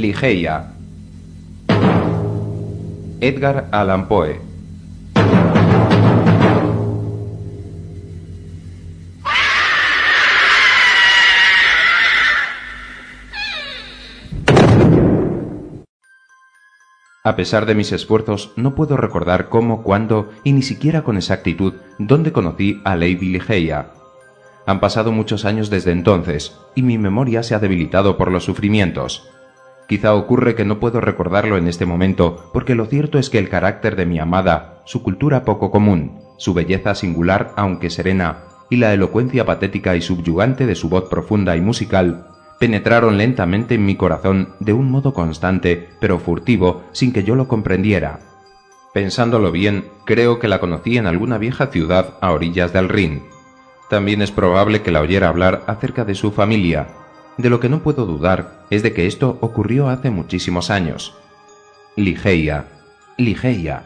Ligeia. Edgar Allan Poe. A pesar de mis esfuerzos, no puedo recordar cómo, cuándo y ni siquiera con exactitud dónde conocí a Lady Ligeia. Han pasado muchos años desde entonces, y mi memoria se ha debilitado por los sufrimientos. Quizá ocurre que no puedo recordarlo en este momento, porque lo cierto es que el carácter de mi amada, su cultura poco común, su belleza singular aunque serena, y la elocuencia patética y subyugante de su voz profunda y musical penetraron lentamente en mi corazón de un modo constante, pero furtivo, sin que yo lo comprendiera. Pensándolo bien, creo que la conocí en alguna vieja ciudad a orillas del Rin. También es probable que la oyera hablar acerca de su familia. De lo que no puedo dudar es de que esto ocurrió hace muchísimos años. Ligeia, Ligeia.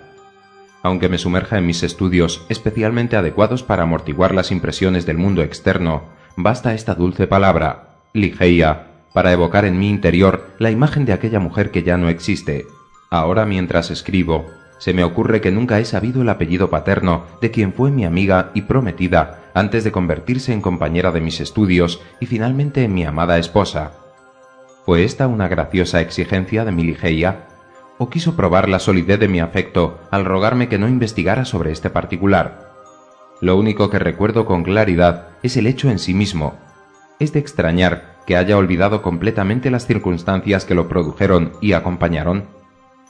Aunque me sumerja en mis estudios especialmente adecuados para amortiguar las impresiones del mundo externo, basta esta dulce palabra, Ligeia, para evocar en mi interior la imagen de aquella mujer que ya no existe. Ahora mientras escribo, se me ocurre que nunca he sabido el apellido paterno de quien fue mi amiga y prometida antes de convertirse en compañera de mis estudios y finalmente en mi amada esposa. ¿Fue esta una graciosa exigencia de mi Ligeia? ¿O quiso probar la solidez de mi afecto al rogarme que no investigara sobre este particular? Lo único que recuerdo con claridad es el hecho en sí mismo, es de extrañar que haya olvidado completamente las circunstancias que lo produjeron y acompañaron.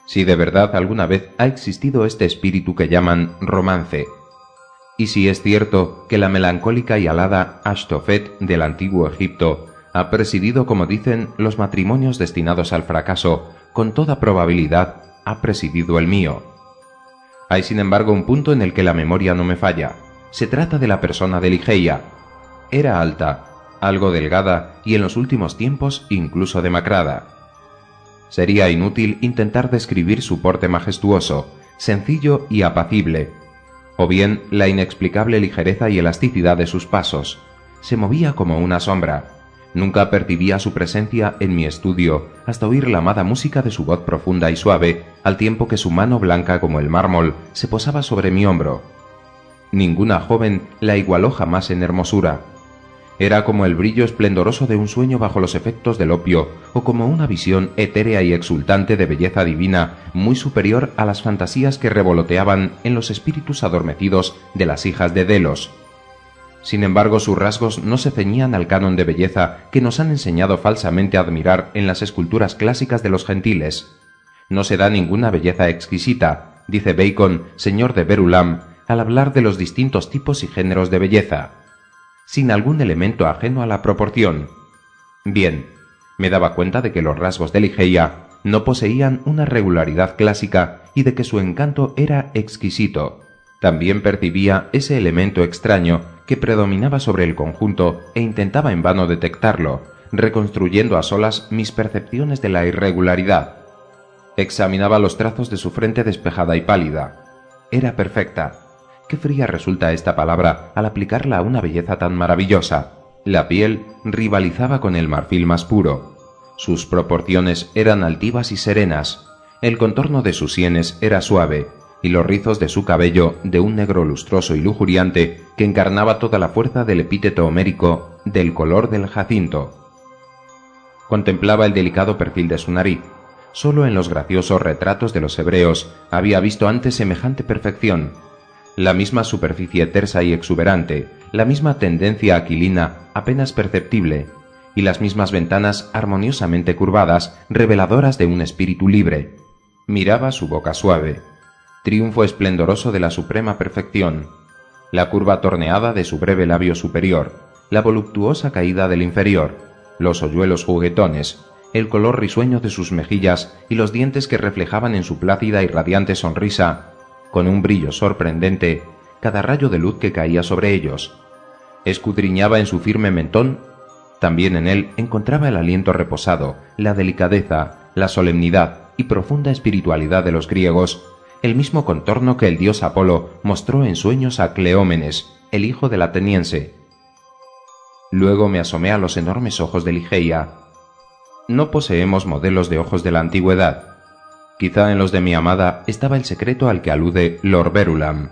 Si de verdad alguna vez ha existido este espíritu que llaman romance, y si es cierto que la melancólica y alada Ashtofet del antiguo Egipto ha presidido, como dicen, los matrimonios destinados al fracaso, con toda probabilidad ha presidido el mío. Hay sin embargo un punto en el que la memoria no me falla. Se trata de la persona de Ligeia. Era alta, algo delgada y en los últimos tiempos incluso demacrada. Sería inútil intentar describir su porte majestuoso, sencillo y apacible, o bien la inexplicable ligereza y elasticidad de sus pasos. Se movía como una sombra. Nunca percibía su presencia en mi estudio hasta oír la amada música de su voz profunda y suave, al tiempo que su mano blanca como el mármol se posaba sobre mi hombro. Ninguna joven la igualó jamás en hermosura, era como el brillo esplendoroso de un sueño bajo los efectos del opio, o como una visión etérea y exultante de belleza divina, muy superior a las fantasías que revoloteaban en los espíritus adormecidos de las hijas de Delos. Sin embargo, sus rasgos no se ceñían al canon de belleza que nos han enseñado falsamente a admirar en las esculturas clásicas de los gentiles. No se da ninguna belleza exquisita, dice Bacon, señor de Verulam, al hablar de los distintos tipos y géneros de belleza sin algún elemento ajeno a la proporción. Bien, me daba cuenta de que los rasgos de Ligeia no poseían una regularidad clásica y de que su encanto era exquisito. También percibía ese elemento extraño que predominaba sobre el conjunto e intentaba en vano detectarlo, reconstruyendo a solas mis percepciones de la irregularidad. Examinaba los trazos de su frente despejada y pálida. Era perfecta, Qué fría resulta esta palabra al aplicarla a una belleza tan maravillosa. La piel rivalizaba con el marfil más puro. Sus proporciones eran altivas y serenas. El contorno de sus sienes era suave y los rizos de su cabello de un negro lustroso y lujuriante que encarnaba toda la fuerza del epíteto homérico del color del jacinto. Contemplaba el delicado perfil de su nariz. Solo en los graciosos retratos de los hebreos había visto antes semejante perfección, la misma superficie tersa y exuberante, la misma tendencia aquilina apenas perceptible, y las mismas ventanas armoniosamente curvadas, reveladoras de un espíritu libre. Miraba su boca suave, triunfo esplendoroso de la suprema perfección, la curva torneada de su breve labio superior, la voluptuosa caída del inferior, los hoyuelos juguetones, el color risueño de sus mejillas y los dientes que reflejaban en su plácida y radiante sonrisa con un brillo sorprendente cada rayo de luz que caía sobre ellos. Escudriñaba en su firme mentón, también en él encontraba el aliento reposado, la delicadeza, la solemnidad y profunda espiritualidad de los griegos, el mismo contorno que el dios Apolo mostró en sueños a Cleómenes, el hijo del ateniense. Luego me asomé a los enormes ojos de Ligeia. No poseemos modelos de ojos de la antigüedad. Quizá en los de mi amada estaba el secreto al que alude Lord Verulam.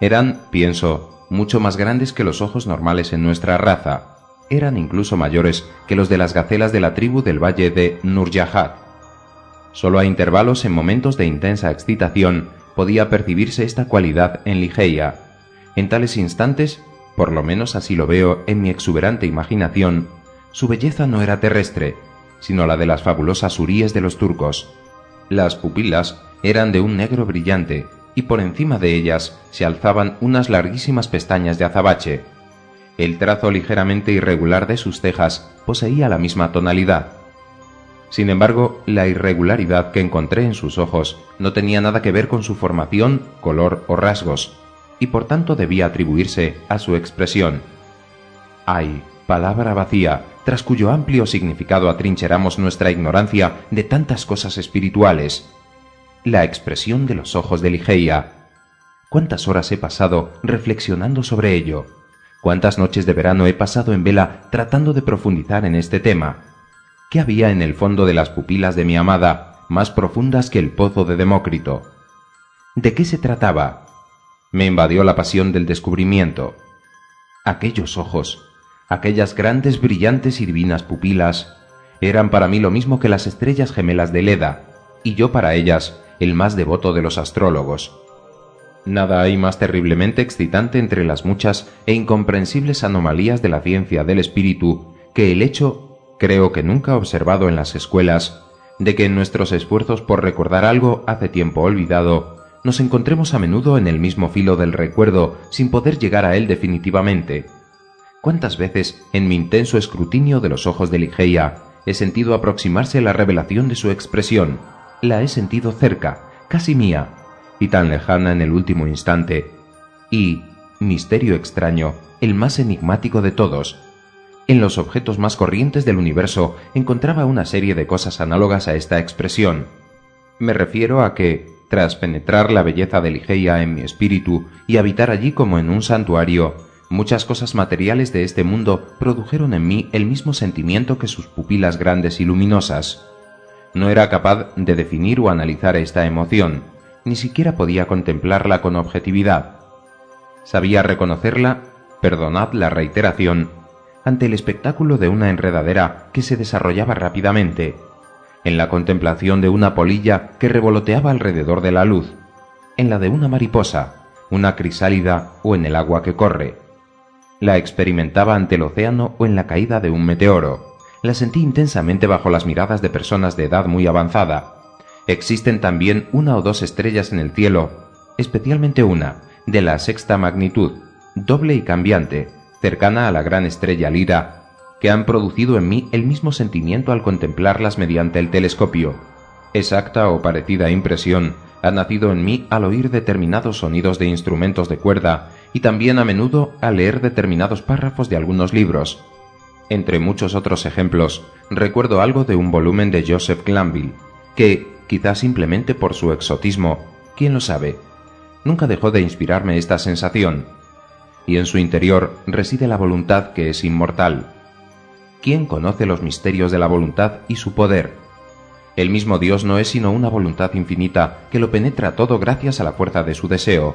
Eran, pienso, mucho más grandes que los ojos normales en nuestra raza. Eran incluso mayores que los de las gacelas de la tribu del valle de Nurjahad. Solo a intervalos en momentos de intensa excitación podía percibirse esta cualidad en Ligeia. En tales instantes, por lo menos así lo veo en mi exuberante imaginación, su belleza no era terrestre, sino la de las fabulosas huríes de los turcos. Las pupilas eran de un negro brillante, y por encima de ellas se alzaban unas larguísimas pestañas de azabache. El trazo ligeramente irregular de sus cejas poseía la misma tonalidad. Sin embargo, la irregularidad que encontré en sus ojos no tenía nada que ver con su formación, color o rasgos, y por tanto debía atribuirse a su expresión. Ay, palabra vacía, tras cuyo amplio significado atrincheramos nuestra ignorancia de tantas cosas espirituales. La expresión de los ojos de Ligeia. ¿Cuántas horas he pasado reflexionando sobre ello? ¿Cuántas noches de verano he pasado en vela tratando de profundizar en este tema? ¿Qué había en el fondo de las pupilas de mi amada, más profundas que el pozo de Demócrito? ¿De qué se trataba? Me invadió la pasión del descubrimiento. Aquellos ojos, aquellas grandes, brillantes y divinas pupilas, eran para mí lo mismo que las estrellas gemelas de Leda, y yo para ellas el más devoto de los astrólogos. Nada hay más terriblemente excitante entre las muchas e incomprensibles anomalías de la ciencia del espíritu que el hecho creo que nunca observado en las escuelas, de que en nuestros esfuerzos por recordar algo hace tiempo olvidado, nos encontremos a menudo en el mismo filo del recuerdo sin poder llegar a él definitivamente. ¿Cuántas veces, en mi intenso escrutinio de los ojos de Ligeia, he sentido aproximarse la revelación de su expresión? La he sentido cerca, casi mía, y tan lejana en el último instante. Y, misterio extraño, el más enigmático de todos, en los objetos más corrientes del universo encontraba una serie de cosas análogas a esta expresión. Me refiero a que, tras penetrar la belleza de Ligeia en mi espíritu y habitar allí como en un santuario, muchas cosas materiales de este mundo produjeron en mí el mismo sentimiento que sus pupilas grandes y luminosas. No era capaz de definir o analizar esta emoción, ni siquiera podía contemplarla con objetividad. Sabía reconocerla, perdonad la reiteración, ante el espectáculo de una enredadera que se desarrollaba rápidamente, en la contemplación de una polilla que revoloteaba alrededor de la luz, en la de una mariposa, una crisálida o en el agua que corre. La experimentaba ante el océano o en la caída de un meteoro. La sentí intensamente bajo las miradas de personas de edad muy avanzada. Existen también una o dos estrellas en el cielo, especialmente una, de la sexta magnitud, doble y cambiante, cercana a la gran estrella Lira, que han producido en mí el mismo sentimiento al contemplarlas mediante el telescopio. Exacta o parecida impresión ha nacido en mí al oír determinados sonidos de instrumentos de cuerda y también a menudo al leer determinados párrafos de algunos libros. Entre muchos otros ejemplos, recuerdo algo de un volumen de Joseph Glanville, que, quizá simplemente por su exotismo, quién lo sabe, nunca dejó de inspirarme esta sensación, y en su interior reside la voluntad que es inmortal. ¿Quién conoce los misterios de la voluntad y su poder? El mismo Dios no es sino una voluntad infinita que lo penetra todo gracias a la fuerza de su deseo.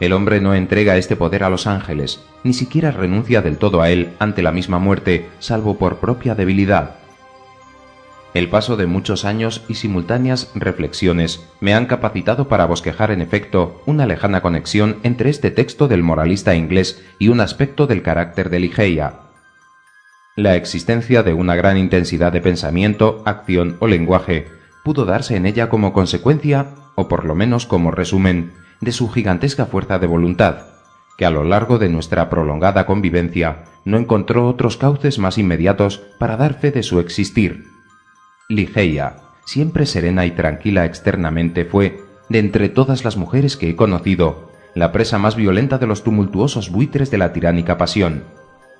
El hombre no entrega este poder a los ángeles, ni siquiera renuncia del todo a él ante la misma muerte, salvo por propia debilidad. El paso de muchos años y simultáneas reflexiones me han capacitado para bosquejar en efecto una lejana conexión entre este texto del moralista inglés y un aspecto del carácter de Ligeia. La existencia de una gran intensidad de pensamiento, acción o lenguaje pudo darse en ella como consecuencia, o por lo menos como resumen, de su gigantesca fuerza de voluntad, que a lo largo de nuestra prolongada convivencia no encontró otros cauces más inmediatos para dar fe de su existir Ligeia, siempre serena y tranquila externamente, fue, de entre todas las mujeres que he conocido, la presa más violenta de los tumultuosos buitres de la tiránica pasión.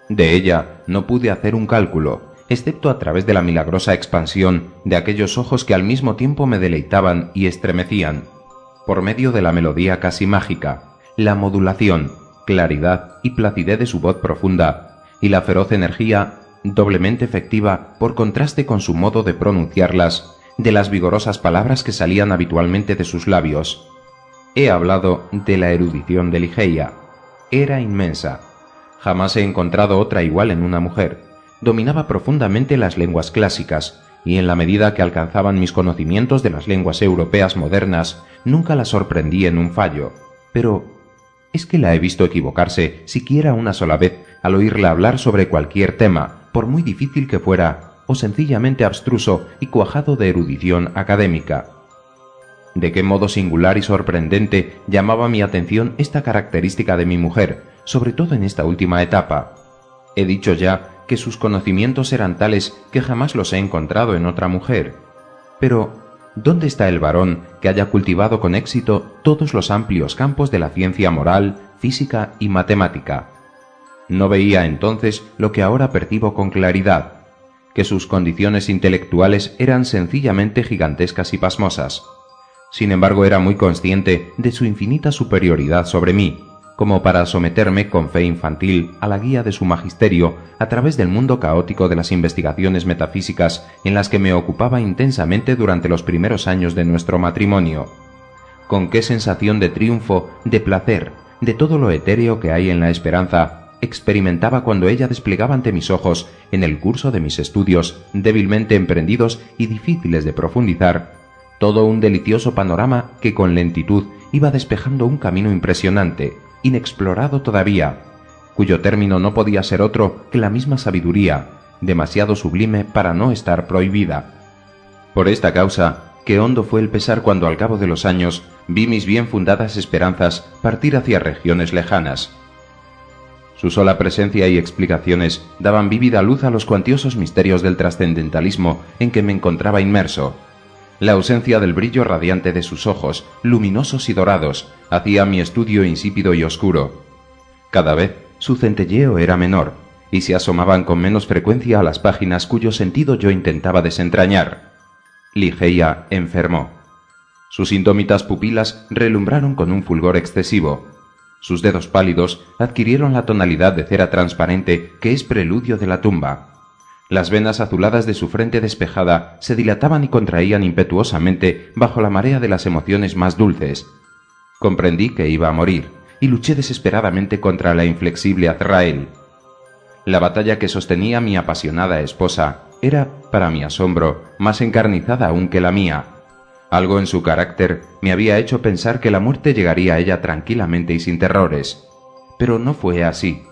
De ella no pude hacer un cálculo, excepto a través de la milagrosa expansión de aquellos ojos que al mismo tiempo me deleitaban y estremecían, por medio de la melodía casi mágica, la modulación, claridad y placidez de su voz profunda, y la feroz energía doblemente efectiva por contraste con su modo de pronunciarlas, de las vigorosas palabras que salían habitualmente de sus labios. He hablado de la erudición de Ligeia. Era inmensa. Jamás he encontrado otra igual en una mujer. Dominaba profundamente las lenguas clásicas, y en la medida que alcanzaban mis conocimientos de las lenguas europeas modernas, nunca la sorprendí en un fallo. Pero, ¿es que la he visto equivocarse siquiera una sola vez al oírla hablar sobre cualquier tema, por muy difícil que fuera, o sencillamente abstruso y cuajado de erudición académica? De qué modo singular y sorprendente llamaba mi atención esta característica de mi mujer, sobre todo en esta última etapa. He dicho ya que sus conocimientos eran tales que jamás los he encontrado en otra mujer. Pero, ¿dónde está el varón que haya cultivado con éxito todos los amplios campos de la ciencia moral, física y matemática? No veía entonces lo que ahora percibo con claridad, que sus condiciones intelectuales eran sencillamente gigantescas y pasmosas. Sin embargo, era muy consciente de su infinita superioridad sobre mí, como para someterme con fe infantil a la guía de su magisterio a través del mundo caótico de las investigaciones metafísicas en las que me ocupaba intensamente durante los primeros años de nuestro matrimonio. Con qué sensación de triunfo, de placer, de todo lo etéreo que hay en la esperanza, experimentaba cuando ella desplegaba ante mis ojos, en el curso de mis estudios, débilmente emprendidos y difíciles de profundizar, todo un delicioso panorama que con lentitud iba despejando un camino impresionante, inexplorado todavía, cuyo término no podía ser otro que la misma sabiduría, demasiado sublime para no estar prohibida. Por esta causa, qué hondo fue el pesar cuando al cabo de los años vi mis bien fundadas esperanzas partir hacia regiones lejanas. Su sola presencia y explicaciones daban vívida luz a los cuantiosos misterios del trascendentalismo en que me encontraba inmerso, la ausencia del brillo radiante de sus ojos, luminosos y dorados, hacía mi estudio insípido y oscuro. Cada vez su centelleo era menor, y se asomaban con menos frecuencia a las páginas cuyo sentido yo intentaba desentrañar. Ligeia enfermó. Sus indómitas pupilas relumbraron con un fulgor excesivo. Sus dedos pálidos adquirieron la tonalidad de cera transparente que es preludio de la tumba. Las venas azuladas de su frente despejada se dilataban y contraían impetuosamente bajo la marea de las emociones más dulces. Comprendí que iba a morir y luché desesperadamente contra la inflexible Azrael. La batalla que sostenía mi apasionada esposa era, para mi asombro, más encarnizada aún que la mía. Algo en su carácter me había hecho pensar que la muerte llegaría a ella tranquilamente y sin terrores. Pero no fue así.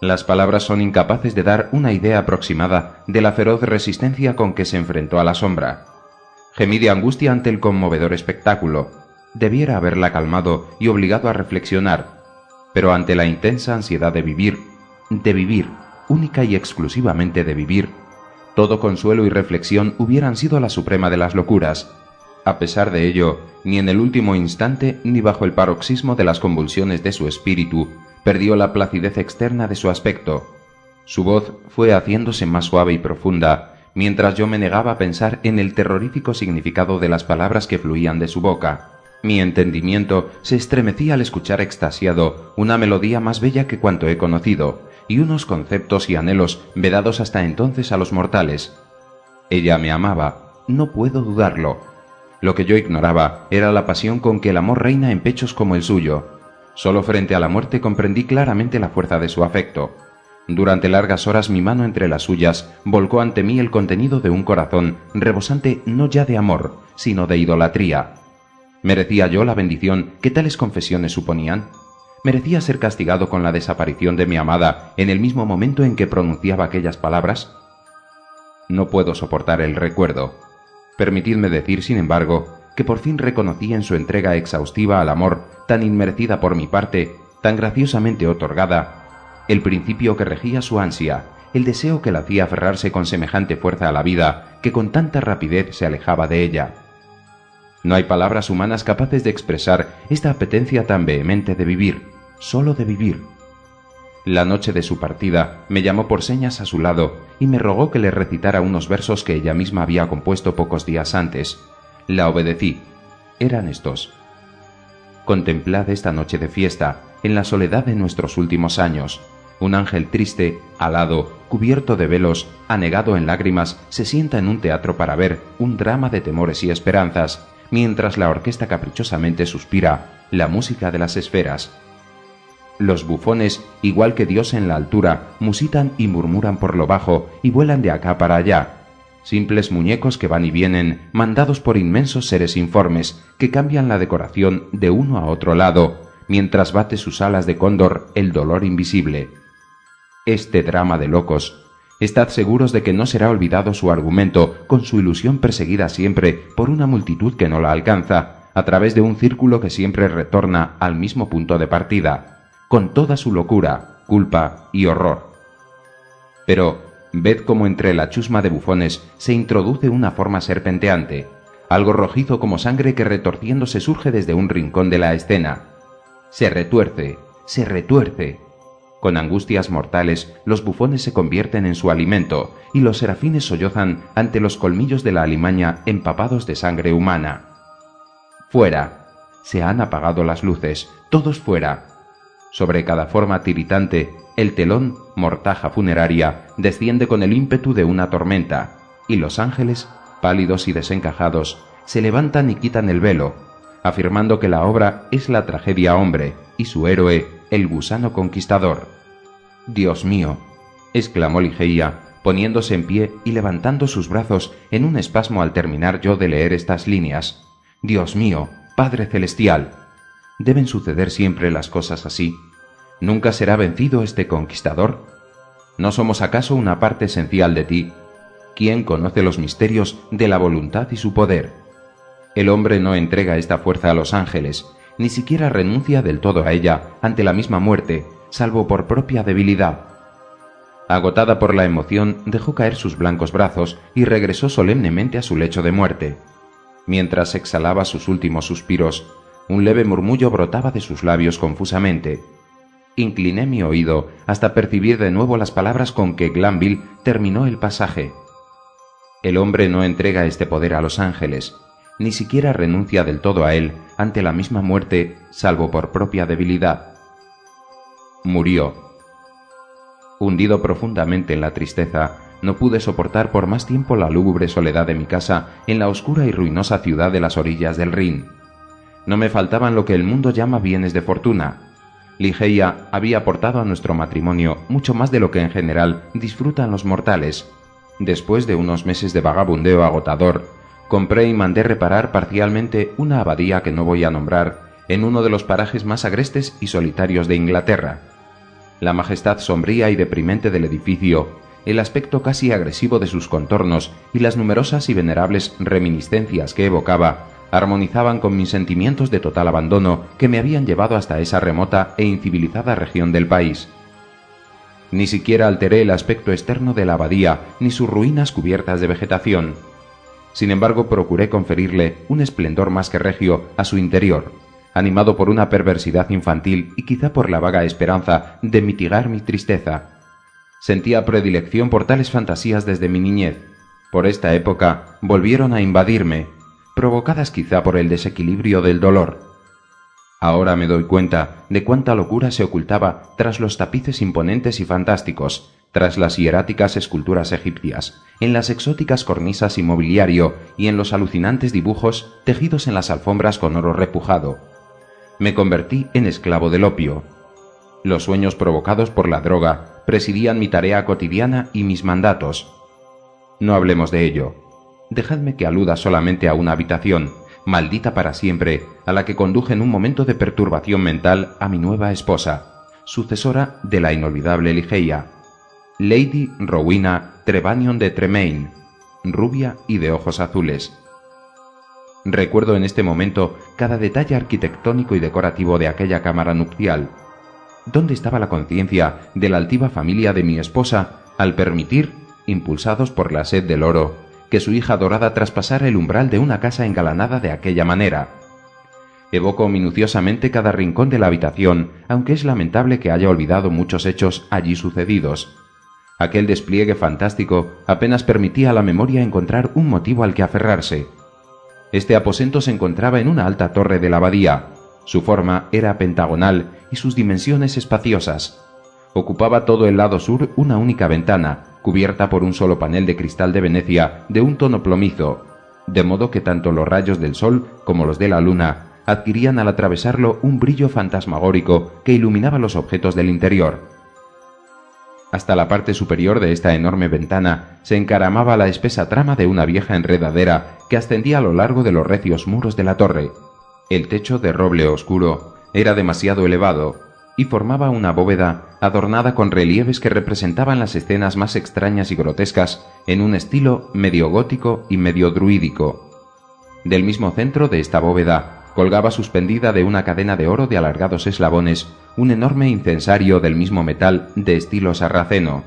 Las palabras son incapaces de dar una idea aproximada de la feroz resistencia con que se enfrentó a la sombra. Gemí de angustia ante el conmovedor espectáculo. Debiera haberla calmado y obligado a reflexionar, pero ante la intensa ansiedad de vivir, de vivir, única y exclusivamente de vivir, todo consuelo y reflexión hubieran sido la suprema de las locuras. A pesar de ello, ni en el último instante ni bajo el paroxismo de las convulsiones de su espíritu perdió la placidez externa de su aspecto. Su voz fue haciéndose más suave y profunda, mientras yo me negaba a pensar en el terrorífico significado de las palabras que fluían de su boca. Mi entendimiento se estremecía al escuchar extasiado una melodía más bella que cuanto he conocido, y unos conceptos y anhelos vedados hasta entonces a los mortales. Ella me amaba, no puedo dudarlo. Lo que yo ignoraba era la pasión con que el amor reina en pechos como el suyo, Solo frente a la muerte comprendí claramente la fuerza de su afecto. Durante largas horas mi mano entre las suyas volcó ante mí el contenido de un corazón rebosante no ya de amor, sino de idolatría. ¿Merecía yo la bendición que tales confesiones suponían? ¿Merecía ser castigado con la desaparición de mi amada en el mismo momento en que pronunciaba aquellas palabras? No puedo soportar el recuerdo. Permitidme decir, sin embargo, que por fin reconocí en su entrega exhaustiva al amor, tan inmerecida por mi parte, tan graciosamente otorgada, el principio que regía su ansia, el deseo que la hacía aferrarse con semejante fuerza a la vida, que con tanta rapidez se alejaba de ella. No hay palabras humanas capaces de expresar esta apetencia tan vehemente de vivir, sólo de vivir. La noche de su partida me llamó por señas a su lado y me rogó que le recitara unos versos que ella misma había compuesto pocos días antes, la obedecí. Eran estos. Contemplad esta noche de fiesta, en la soledad de nuestros últimos años. Un ángel triste, alado, cubierto de velos, anegado en lágrimas, se sienta en un teatro para ver un drama de temores y esperanzas, mientras la orquesta caprichosamente suspira la música de las esferas. Los bufones, igual que Dios en la altura, musitan y murmuran por lo bajo y vuelan de acá para allá, simples muñecos que van y vienen, mandados por inmensos seres informes, que cambian la decoración de uno a otro lado, mientras bate sus alas de cóndor el dolor invisible este drama de locos. Estad seguros de que no será olvidado su argumento, con su ilusión perseguida siempre por una multitud que no la alcanza, a través de un círculo que siempre retorna al mismo punto de partida, con toda su locura, culpa y horror. Pero ved cómo entre la chusma de bufones se introduce una forma serpenteante, algo rojizo como sangre que retorciéndose surge desde un rincón de la escena. Se retuerce, se retuerce, con angustias mortales, los bufones se convierten en su alimento, y los serafines sollozan ante los colmillos de la alimaña empapados de sangre humana. Fuera. Se han apagado las luces, todos fuera. Sobre cada forma tiritante, el telón, mortaja funeraria, desciende con el ímpetu de una tormenta, y los ángeles, pálidos y desencajados, se levantan y quitan el velo, afirmando que la obra es la tragedia hombre y su héroe el gusano conquistador. Dios mío, exclamó Ligeia, poniéndose en pie y levantando sus brazos en un espasmo al terminar yo de leer estas líneas. Dios mío, Padre Celestial. ¿Deben suceder siempre las cosas así? ¿Nunca será vencido este conquistador? ¿No somos acaso una parte esencial de ti? ¿Quién conoce los misterios de la voluntad y su poder? El hombre no entrega esta fuerza a los ángeles, ni siquiera renuncia del todo a ella ante la misma muerte, salvo por propia debilidad. Agotada por la emoción, dejó caer sus blancos brazos y regresó solemnemente a su lecho de muerte. Mientras exhalaba sus últimos suspiros, un leve murmullo brotaba de sus labios confusamente. Incliné mi oído hasta percibir de nuevo las palabras con que Glanville terminó el pasaje. El hombre no entrega este poder a los ángeles, ni siquiera renuncia del todo a él ante la misma muerte, salvo por propia debilidad. Murió. Hundido profundamente en la tristeza, no pude soportar por más tiempo la lúgubre soledad de mi casa en la oscura y ruinosa ciudad de las orillas del Rin. No me faltaban lo que el mundo llama bienes de fortuna. Ligeia había aportado a nuestro matrimonio mucho más de lo que en general disfrutan los mortales. Después de unos meses de vagabundeo agotador, compré y mandé reparar parcialmente una abadía que no voy a nombrar en uno de los parajes más agrestes y solitarios de Inglaterra. La majestad sombría y deprimente del edificio, el aspecto casi agresivo de sus contornos y las numerosas y venerables reminiscencias que evocaba armonizaban con mis sentimientos de total abandono que me habían llevado hasta esa remota e incivilizada región del país. Ni siquiera alteré el aspecto externo de la abadía ni sus ruinas cubiertas de vegetación. Sin embargo, procuré conferirle un esplendor más que regio a su interior, animado por una perversidad infantil y quizá por la vaga esperanza de mitigar mi tristeza. Sentía predilección por tales fantasías desde mi niñez. Por esta época volvieron a invadirme, provocadas quizá por el desequilibrio del dolor. Ahora me doy cuenta de cuánta locura se ocultaba tras los tapices imponentes y fantásticos, tras las hieráticas esculturas egipcias, en las exóticas cornisas y mobiliario y en los alucinantes dibujos tejidos en las alfombras con oro repujado. Me convertí en esclavo del opio. Los sueños provocados por la droga presidían mi tarea cotidiana y mis mandatos. No hablemos de ello. Dejadme que aluda solamente a una habitación, maldita para siempre, a la que conduje en un momento de perturbación mental a mi nueva esposa, sucesora de la inolvidable Ligeia, Lady Rowena Trevanion de Tremaine, rubia y de ojos azules. Recuerdo en este momento cada detalle arquitectónico y decorativo de aquella cámara nupcial. ¿Dónde estaba la conciencia de la altiva familia de mi esposa al permitir, impulsados por la sed del oro, que su hija dorada traspasara el umbral de una casa engalanada de aquella manera? Evoco minuciosamente cada rincón de la habitación, aunque es lamentable que haya olvidado muchos hechos allí sucedidos. Aquel despliegue fantástico apenas permitía a la memoria encontrar un motivo al que aferrarse. Este aposento se encontraba en una alta torre de la abadía. Su forma era pentagonal y sus dimensiones espaciosas. Ocupaba todo el lado sur una única ventana, cubierta por un solo panel de cristal de Venecia de un tono plomizo, de modo que tanto los rayos del sol como los de la luna adquirían al atravesarlo un brillo fantasmagórico que iluminaba los objetos del interior. Hasta la parte superior de esta enorme ventana se encaramaba la espesa trama de una vieja enredadera que ascendía a lo largo de los recios muros de la torre. El techo de roble oscuro era demasiado elevado y formaba una bóveda adornada con relieves que representaban las escenas más extrañas y grotescas en un estilo medio gótico y medio druídico. Del mismo centro de esta bóveda colgaba suspendida de una cadena de oro de alargados eslabones un enorme incensario del mismo metal de estilo sarraceno.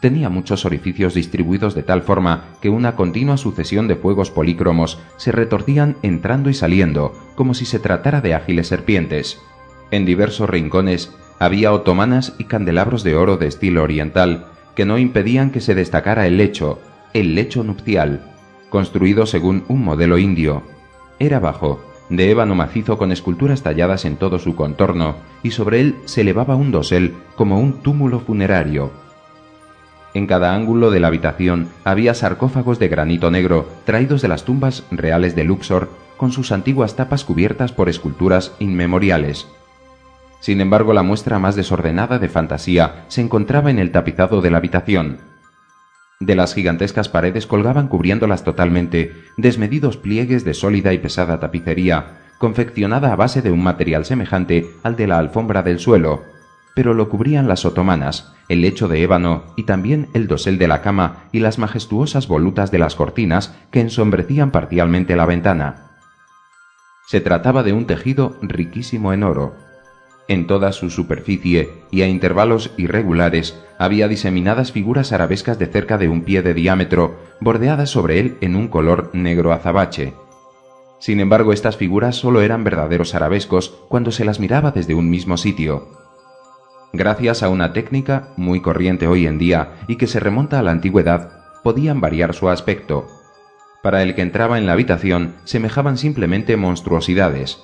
Tenía muchos orificios distribuidos de tal forma que una continua sucesión de fuegos polícromos se retorcían entrando y saliendo, como si se tratara de ágiles serpientes. En diversos rincones había otomanas y candelabros de oro de estilo oriental que no impedían que se destacara el lecho, el lecho nupcial, construido según un modelo indio. Era bajo, de ébano macizo con esculturas talladas en todo su contorno, y sobre él se elevaba un dosel como un túmulo funerario. En cada ángulo de la habitación había sarcófagos de granito negro traídos de las tumbas reales de Luxor con sus antiguas tapas cubiertas por esculturas inmemoriales. Sin embargo, la muestra más desordenada de fantasía se encontraba en el tapizado de la habitación. De las gigantescas paredes colgaban cubriéndolas totalmente desmedidos pliegues de sólida y pesada tapicería, confeccionada a base de un material semejante al de la alfombra del suelo, pero lo cubrían las otomanas, el lecho de ébano y también el dosel de la cama y las majestuosas volutas de las cortinas que ensombrecían parcialmente la ventana. Se trataba de un tejido riquísimo en oro, en toda su superficie y a intervalos irregulares había diseminadas figuras arabescas de cerca de un pie de diámetro, bordeadas sobre él en un color negro azabache. Sin embargo, estas figuras solo eran verdaderos arabescos cuando se las miraba desde un mismo sitio. Gracias a una técnica muy corriente hoy en día y que se remonta a la antigüedad, podían variar su aspecto. Para el que entraba en la habitación semejaban simplemente monstruosidades,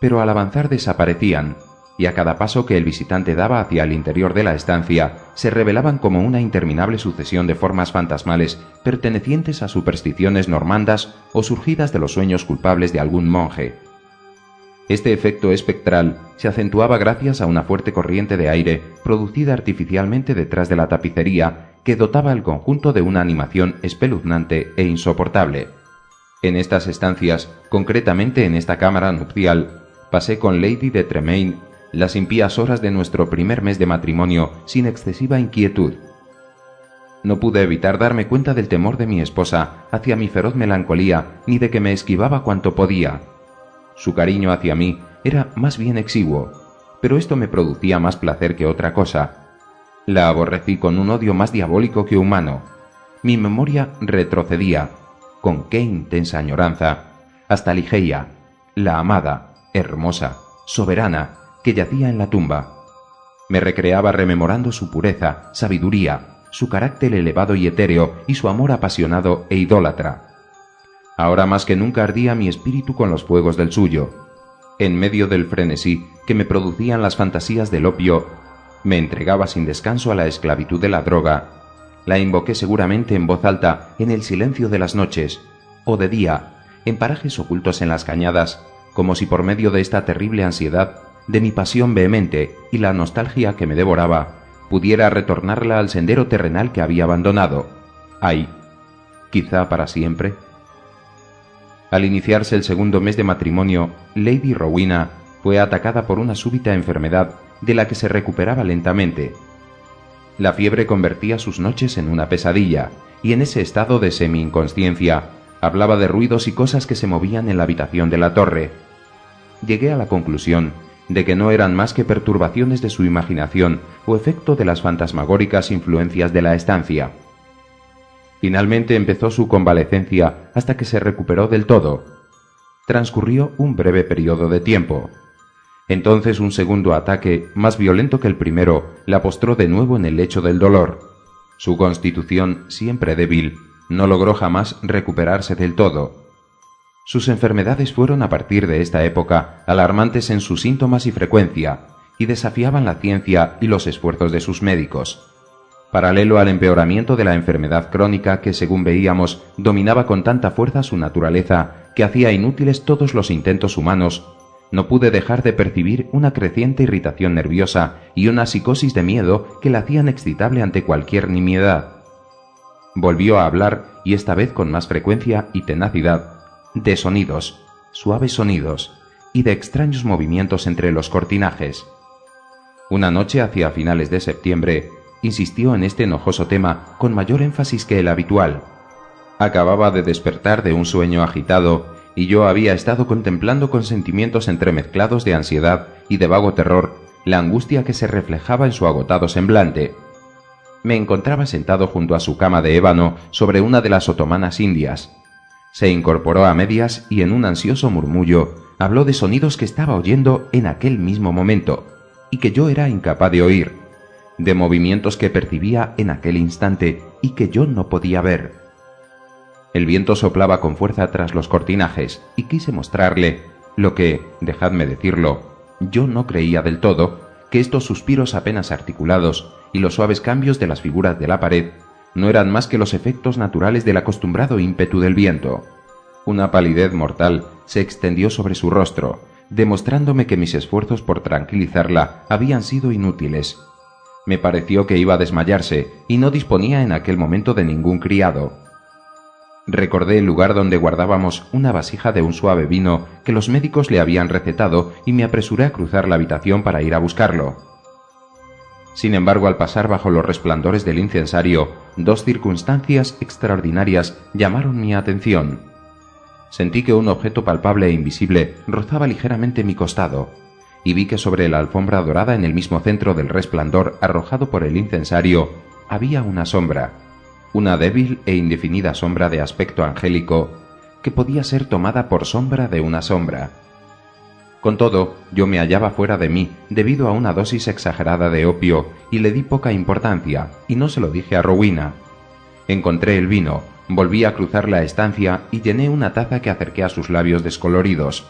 pero al avanzar desaparecían, y a cada paso que el visitante daba hacia el interior de la estancia se revelaban como una interminable sucesión de formas fantasmales pertenecientes a supersticiones normandas o surgidas de los sueños culpables de algún monje. Este efecto espectral se acentuaba gracias a una fuerte corriente de aire producida artificialmente detrás de la tapicería que dotaba el conjunto de una animación espeluznante e insoportable. En estas estancias, concretamente en esta cámara nupcial, pasé con Lady de Tremaine las impías horas de nuestro primer mes de matrimonio sin excesiva inquietud. No pude evitar darme cuenta del temor de mi esposa hacia mi feroz melancolía, ni de que me esquivaba cuanto podía. Su cariño hacia mí era más bien exiguo, pero esto me producía más placer que otra cosa. La aborrecí con un odio más diabólico que humano. Mi memoria retrocedía, con qué intensa añoranza, hasta Ligeia, la amada, hermosa, soberana, que yacía en la tumba. Me recreaba rememorando su pureza, sabiduría, su carácter elevado y etéreo y su amor apasionado e idólatra. Ahora más que nunca ardía mi espíritu con los fuegos del suyo. En medio del frenesí que me producían las fantasías del opio, me entregaba sin descanso a la esclavitud de la droga. La invoqué seguramente en voz alta en el silencio de las noches, o de día, en parajes ocultos en las cañadas, como si por medio de esta terrible ansiedad de mi pasión vehemente y la nostalgia que me devoraba, pudiera retornarla al sendero terrenal que había abandonado. Ay, quizá para siempre. Al iniciarse el segundo mes de matrimonio, Lady Rowena fue atacada por una súbita enfermedad de la que se recuperaba lentamente. La fiebre convertía sus noches en una pesadilla, y en ese estado de semi-inconsciencia hablaba de ruidos y cosas que se movían en la habitación de la torre. Llegué a la conclusión de que no eran más que perturbaciones de su imaginación o efecto de las fantasmagóricas influencias de la estancia. Finalmente empezó su convalecencia hasta que se recuperó del todo. Transcurrió un breve periodo de tiempo. Entonces un segundo ataque, más violento que el primero, la postró de nuevo en el lecho del dolor. Su constitución, siempre débil, no logró jamás recuperarse del todo. Sus enfermedades fueron a partir de esta época alarmantes en sus síntomas y frecuencia, y desafiaban la ciencia y los esfuerzos de sus médicos. Paralelo al empeoramiento de la enfermedad crónica que, según veíamos, dominaba con tanta fuerza su naturaleza que hacía inútiles todos los intentos humanos, no pude dejar de percibir una creciente irritación nerviosa y una psicosis de miedo que la hacían excitable ante cualquier nimiedad. Volvió a hablar, y esta vez con más frecuencia y tenacidad, de sonidos, suaves sonidos, y de extraños movimientos entre los cortinajes. Una noche hacia finales de septiembre, insistió en este enojoso tema con mayor énfasis que el habitual. Acababa de despertar de un sueño agitado y yo había estado contemplando con sentimientos entremezclados de ansiedad y de vago terror la angustia que se reflejaba en su agotado semblante. Me encontraba sentado junto a su cama de ébano sobre una de las otomanas indias. Se incorporó a medias y en un ansioso murmullo habló de sonidos que estaba oyendo en aquel mismo momento y que yo era incapaz de oír, de movimientos que percibía en aquel instante y que yo no podía ver. El viento soplaba con fuerza tras los cortinajes y quise mostrarle lo que, dejadme decirlo, yo no creía del todo, que estos suspiros apenas articulados y los suaves cambios de las figuras de la pared no eran más que los efectos naturales del acostumbrado ímpetu del viento. Una palidez mortal se extendió sobre su rostro, demostrándome que mis esfuerzos por tranquilizarla habían sido inútiles. Me pareció que iba a desmayarse y no disponía en aquel momento de ningún criado. Recordé el lugar donde guardábamos una vasija de un suave vino que los médicos le habían recetado y me apresuré a cruzar la habitación para ir a buscarlo. Sin embargo, al pasar bajo los resplandores del incensario, dos circunstancias extraordinarias llamaron mi atención. Sentí que un objeto palpable e invisible rozaba ligeramente mi costado, y vi que sobre la alfombra dorada en el mismo centro del resplandor arrojado por el incensario había una sombra una débil e indefinida sombra de aspecto angélico que podía ser tomada por sombra de una sombra. Con todo, yo me hallaba fuera de mí debido a una dosis exagerada de opio y le di poca importancia, y no se lo dije a Rowena. Encontré el vino, volví a cruzar la estancia y llené una taza que acerqué a sus labios descoloridos.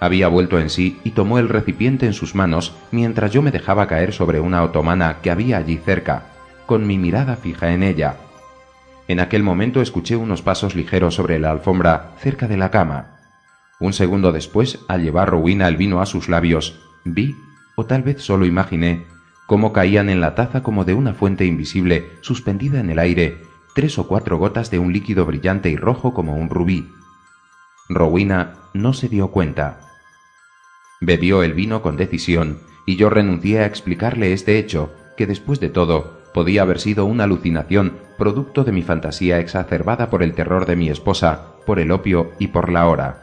Había vuelto en sí y tomó el recipiente en sus manos mientras yo me dejaba caer sobre una otomana que había allí cerca, con mi mirada fija en ella. En aquel momento escuché unos pasos ligeros sobre la alfombra cerca de la cama. Un segundo después, al llevar Rowena el vino a sus labios, vi, o tal vez solo imaginé, cómo caían en la taza como de una fuente invisible suspendida en el aire tres o cuatro gotas de un líquido brillante y rojo como un rubí. Rowena no se dio cuenta. Bebió el vino con decisión y yo renuncié a explicarle este hecho, que después de todo podía haber sido una alucinación producto de mi fantasía exacerbada por el terror de mi esposa, por el opio y por la hora.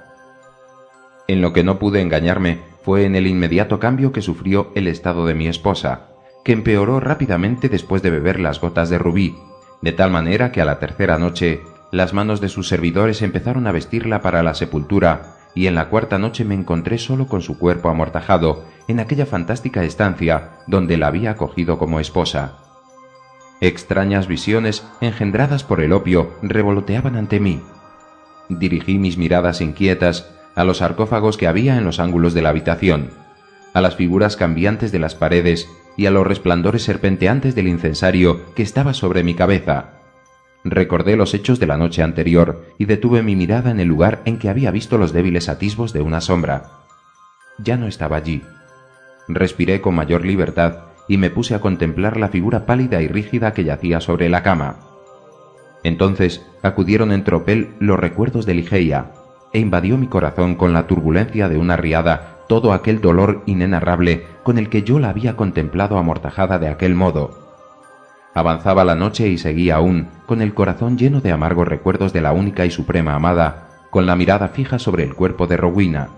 En lo que no pude engañarme fue en el inmediato cambio que sufrió el estado de mi esposa, que empeoró rápidamente después de beber las gotas de rubí, de tal manera que a la tercera noche las manos de sus servidores empezaron a vestirla para la sepultura, y en la cuarta noche me encontré solo con su cuerpo amortajado en aquella fantástica estancia donde la había acogido como esposa. Extrañas visiones engendradas por el opio revoloteaban ante mí. Dirigí mis miradas inquietas a los sarcófagos que había en los ángulos de la habitación, a las figuras cambiantes de las paredes y a los resplandores serpenteantes del incensario que estaba sobre mi cabeza. Recordé los hechos de la noche anterior y detuve mi mirada en el lugar en que había visto los débiles atisbos de una sombra. Ya no estaba allí. Respiré con mayor libertad y me puse a contemplar la figura pálida y rígida que yacía sobre la cama. Entonces acudieron en tropel los recuerdos de Ligeia, e invadió mi corazón con la turbulencia de una riada todo aquel dolor inenarrable con el que yo la había contemplado amortajada de aquel modo. Avanzaba la noche y seguía aún, con el corazón lleno de amargos recuerdos de la única y suprema amada, con la mirada fija sobre el cuerpo de Rowena.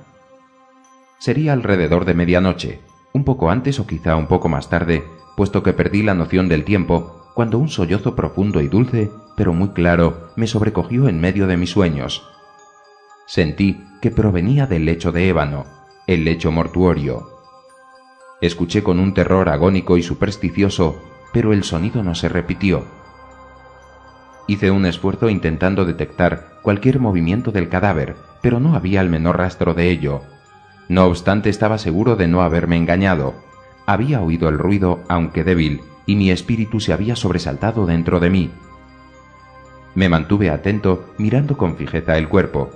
Sería alrededor de medianoche, un poco antes o quizá un poco más tarde, puesto que perdí la noción del tiempo, cuando un sollozo profundo y dulce, pero muy claro, me sobrecogió en medio de mis sueños. Sentí que provenía del lecho de ébano, el lecho mortuorio. Escuché con un terror agónico y supersticioso, pero el sonido no se repitió. Hice un esfuerzo intentando detectar cualquier movimiento del cadáver, pero no había el menor rastro de ello, no obstante estaba seguro de no haberme engañado. había oído el ruido, aunque débil, y mi espíritu se había sobresaltado dentro de mí. Me mantuve atento, mirando con fijeza el cuerpo.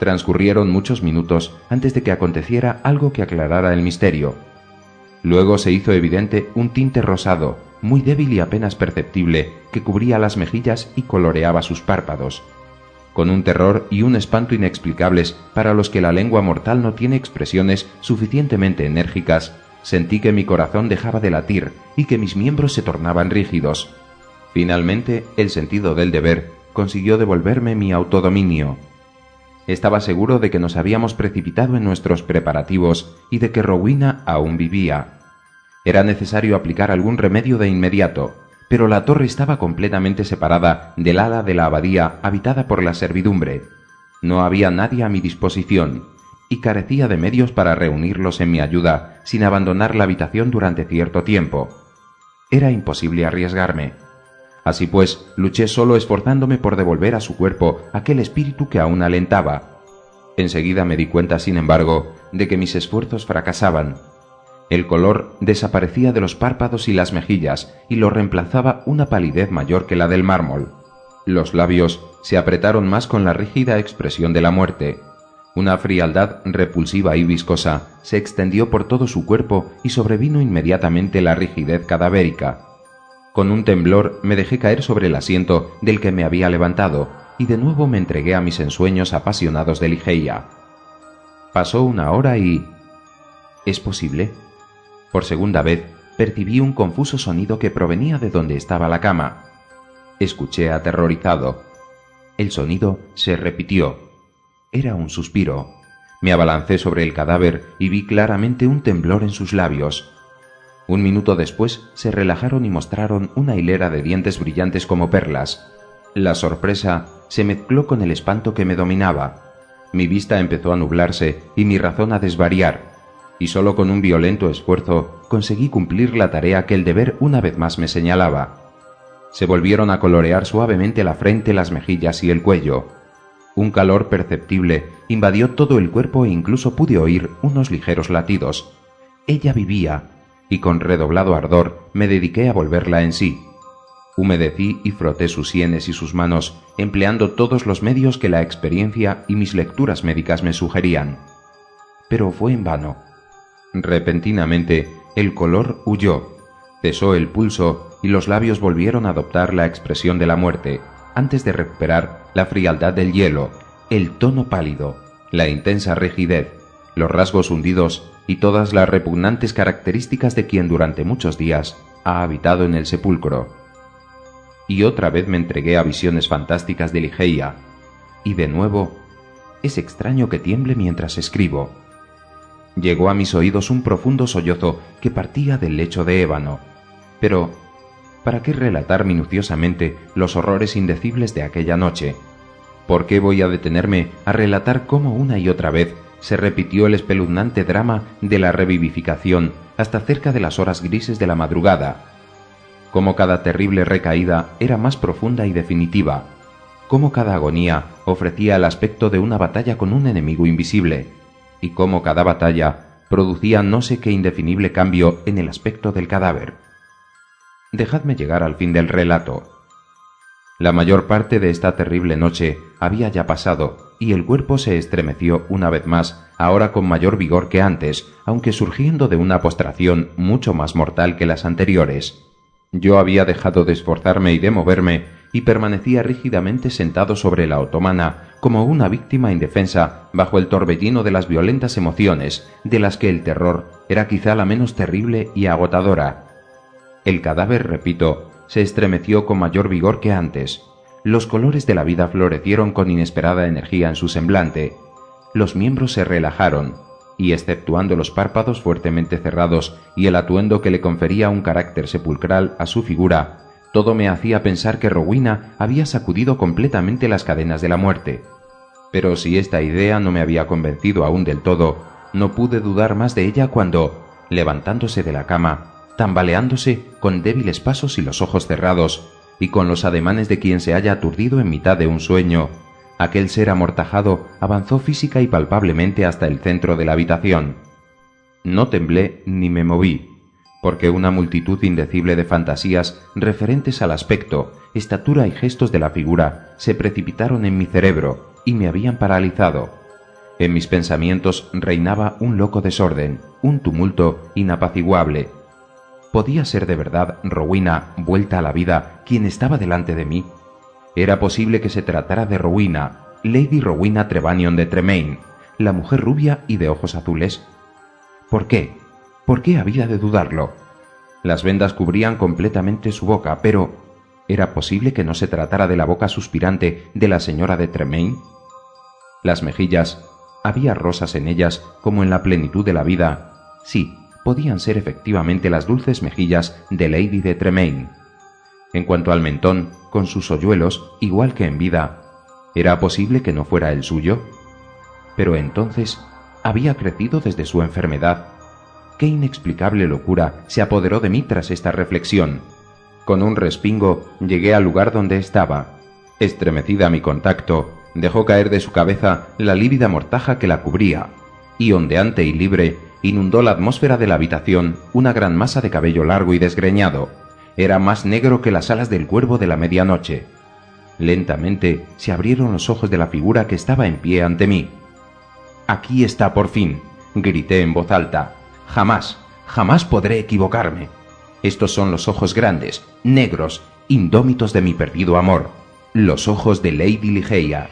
Transcurrieron muchos minutos antes de que aconteciera algo que aclarara el misterio. Luego se hizo evidente un tinte rosado, muy débil y apenas perceptible, que cubría las mejillas y coloreaba sus párpados. Con un terror y un espanto inexplicables para los que la lengua mortal no tiene expresiones suficientemente enérgicas, sentí que mi corazón dejaba de latir y que mis miembros se tornaban rígidos. Finalmente, el sentido del deber consiguió devolverme mi autodominio. Estaba seguro de que nos habíamos precipitado en nuestros preparativos y de que Rowena aún vivía. Era necesario aplicar algún remedio de inmediato, pero la torre estaba completamente separada del ala de la abadía habitada por la servidumbre. No había nadie a mi disposición, y carecía de medios para reunirlos en mi ayuda sin abandonar la habitación durante cierto tiempo. Era imposible arriesgarme. Así pues, luché solo esforzándome por devolver a su cuerpo aquel espíritu que aún alentaba. Enseguida me di cuenta, sin embargo, de que mis esfuerzos fracasaban. El color desaparecía de los párpados y las mejillas y lo reemplazaba una palidez mayor que la del mármol. Los labios se apretaron más con la rígida expresión de la muerte. Una frialdad repulsiva y viscosa se extendió por todo su cuerpo y sobrevino inmediatamente la rigidez cadavérica. Con un temblor me dejé caer sobre el asiento del que me había levantado y de nuevo me entregué a mis ensueños apasionados de Ligeia. Pasó una hora y... ¿Es posible? Por segunda vez percibí un confuso sonido que provenía de donde estaba la cama. Escuché aterrorizado. El sonido se repitió. Era un suspiro. Me abalancé sobre el cadáver y vi claramente un temblor en sus labios. Un minuto después se relajaron y mostraron una hilera de dientes brillantes como perlas. La sorpresa se mezcló con el espanto que me dominaba. Mi vista empezó a nublarse y mi razón a desvariar, y solo con un violento esfuerzo conseguí cumplir la tarea que el deber una vez más me señalaba. Se volvieron a colorear suavemente la frente, las mejillas y el cuello. Un calor perceptible invadió todo el cuerpo e incluso pude oír unos ligeros latidos. Ella vivía, y con redoblado ardor me dediqué a volverla en sí. Humedecí y froté sus sienes y sus manos, empleando todos los medios que la experiencia y mis lecturas médicas me sugerían. Pero fue en vano. Repentinamente, el color huyó, cesó el pulso y los labios volvieron a adoptar la expresión de la muerte, antes de recuperar la frialdad del hielo, el tono pálido, la intensa rigidez, los rasgos hundidos y todas las repugnantes características de quien durante muchos días ha habitado en el sepulcro. Y otra vez me entregué a visiones fantásticas de Ligeia, y de nuevo es extraño que tiemble mientras escribo. Llegó a mis oídos un profundo sollozo que partía del lecho de ébano. Pero, ¿para qué relatar minuciosamente los horrores indecibles de aquella noche? ¿Por qué voy a detenerme a relatar cómo una y otra vez se repitió el espeluznante drama de la revivificación hasta cerca de las horas grises de la madrugada. Cómo cada terrible recaída era más profunda y definitiva, cómo cada agonía ofrecía el aspecto de una batalla con un enemigo invisible, y cómo cada batalla producía no sé qué indefinible cambio en el aspecto del cadáver. Dejadme llegar al fin del relato. La mayor parte de esta terrible noche había ya pasado, y el cuerpo se estremeció una vez más, ahora con mayor vigor que antes, aunque surgiendo de una postración mucho más mortal que las anteriores. Yo había dejado de esforzarme y de moverme, y permanecía rígidamente sentado sobre la otomana, como una víctima indefensa, bajo el torbellino de las violentas emociones, de las que el terror era quizá la menos terrible y agotadora. El cadáver, repito, se estremeció con mayor vigor que antes. Los colores de la vida florecieron con inesperada energía en su semblante. Los miembros se relajaron, y exceptuando los párpados fuertemente cerrados y el atuendo que le confería un carácter sepulcral a su figura, todo me hacía pensar que Rowena había sacudido completamente las cadenas de la muerte. Pero si esta idea no me había convencido aún del todo, no pude dudar más de ella cuando, levantándose de la cama, tambaleándose con débiles pasos y los ojos cerrados, y con los ademanes de quien se haya aturdido en mitad de un sueño, aquel ser amortajado avanzó física y palpablemente hasta el centro de la habitación. No temblé ni me moví, porque una multitud indecible de fantasías referentes al aspecto, estatura y gestos de la figura se precipitaron en mi cerebro y me habían paralizado. En mis pensamientos reinaba un loco desorden, un tumulto inapaciguable. ¿Podía ser de verdad Rowena, vuelta a la vida, quien estaba delante de mí? ¿Era posible que se tratara de Rowena, Lady Rowena Trevanion de Tremaine, la mujer rubia y de ojos azules? ¿Por qué? ¿Por qué había de dudarlo? Las vendas cubrían completamente su boca, pero ¿era posible que no se tratara de la boca suspirante de la señora de Tremaine? Las mejillas, había rosas en ellas como en la plenitud de la vida. Sí, podían ser efectivamente las dulces mejillas de Lady de Tremaine. En cuanto al mentón, con sus hoyuelos, igual que en vida, ¿era posible que no fuera el suyo? Pero entonces, ¿había crecido desde su enfermedad Qué inexplicable locura se apoderó de mí tras esta reflexión. Con un respingo llegué al lugar donde estaba. Estremecida a mi contacto, dejó caer de su cabeza la lívida mortaja que la cubría, y ondeante y libre, inundó la atmósfera de la habitación una gran masa de cabello largo y desgreñado. Era más negro que las alas del cuervo de la medianoche. Lentamente se abrieron los ojos de la figura que estaba en pie ante mí. Aquí está por fin, grité en voz alta, Jamás, jamás podré equivocarme. Estos son los ojos grandes, negros, indómitos de mi perdido amor, los ojos de Lady Ligeia.